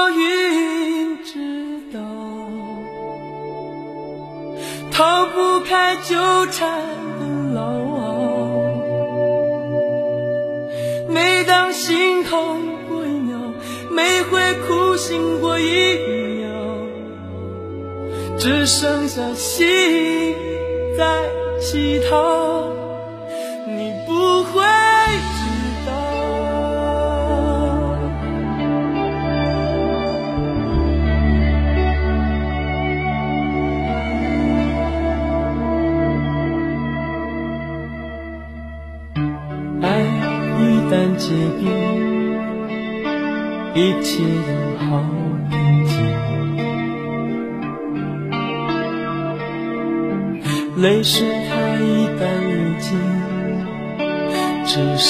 我云知道，逃不开纠缠的牢。每当心痛过一秒，每回苦心过一秒，只剩下心在乞讨。结冰，一切都好平静。泪水它一旦流尽，只剩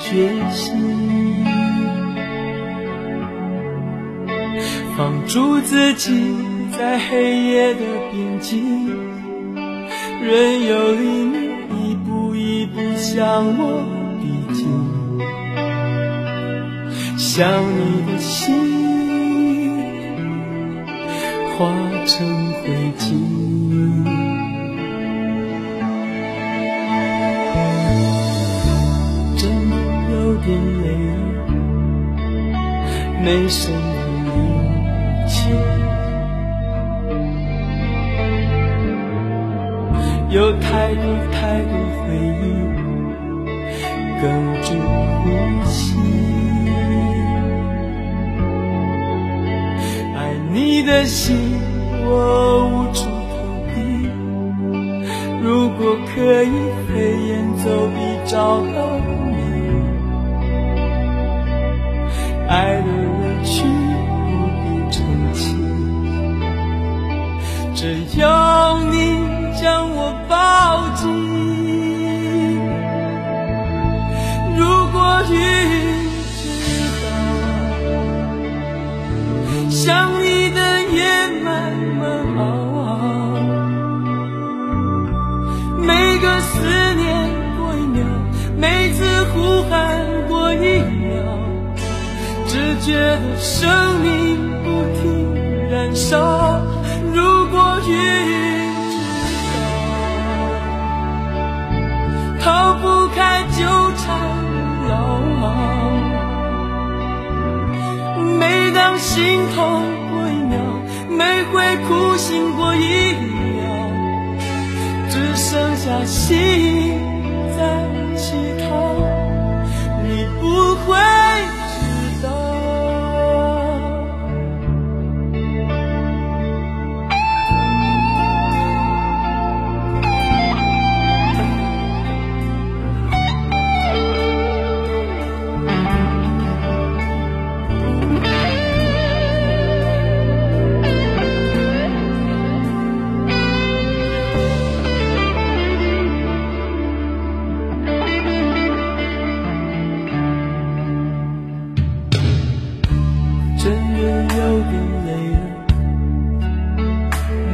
决心。放逐自己在黑夜的边境，任由黎明一步一步向我将你的心化成灰烬。真的有点累了，没什么力气，有太多太多回忆哽住呼吸。的心，我无处投递。如果可以飞檐走壁找到你，爱的委屈不必澄清，只要觉得生命不停燃烧。如果云知道，逃不开纠缠牢。每当心痛过一秒，每回苦醒过一秒。只剩下心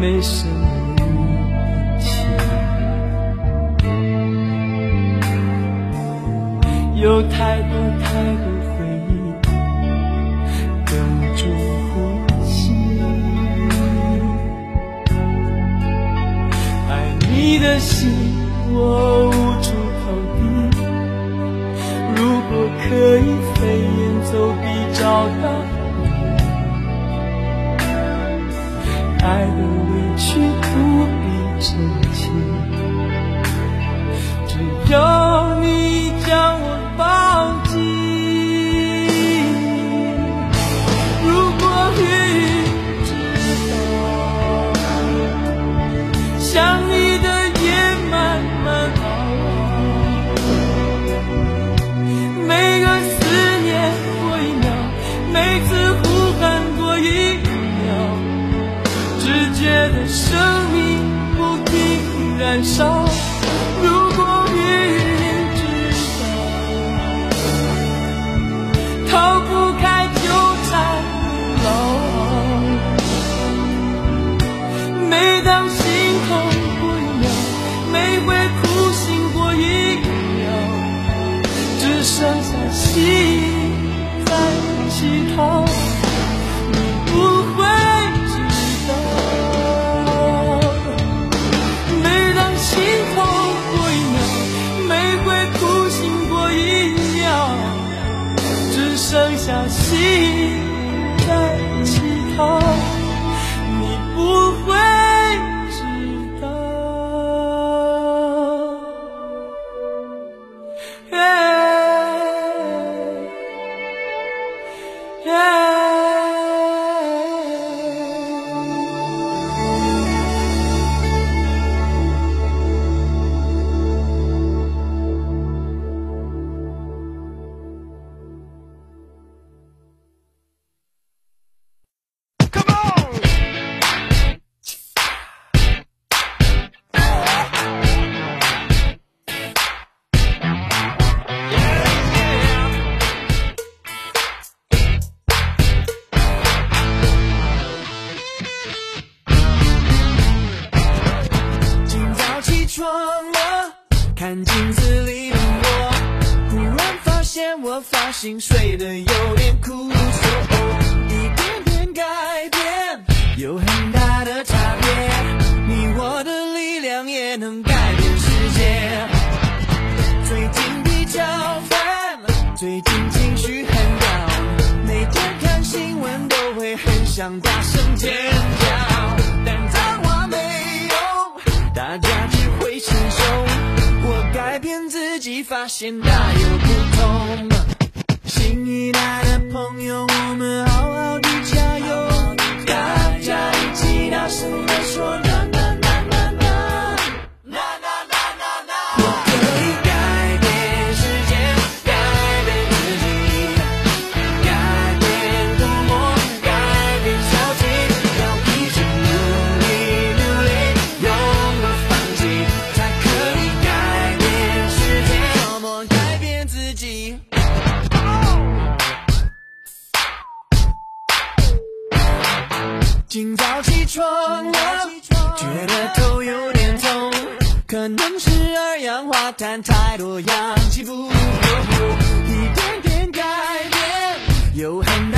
没什么力气，有太多太多回忆哽住呼吸。爱你的心，我无处投递。如果可以飞檐走壁找到你，爱的澄清，只要燃你在乞讨你不会床了，看镜子里的我，忽然发现我发型睡得有点枯燥，一点点改变有很大的差别，你我的力量也能改变世界。最近比较烦，最近情绪很高，每天看新闻都会很想大声尖叫，但脏话没用，大家会承受。我改变自己，发现大有不同。新一代的朋友，我们今早起床了，觉得头有点痛，可能是二氧化碳太多，氧气不够。一点点改变有很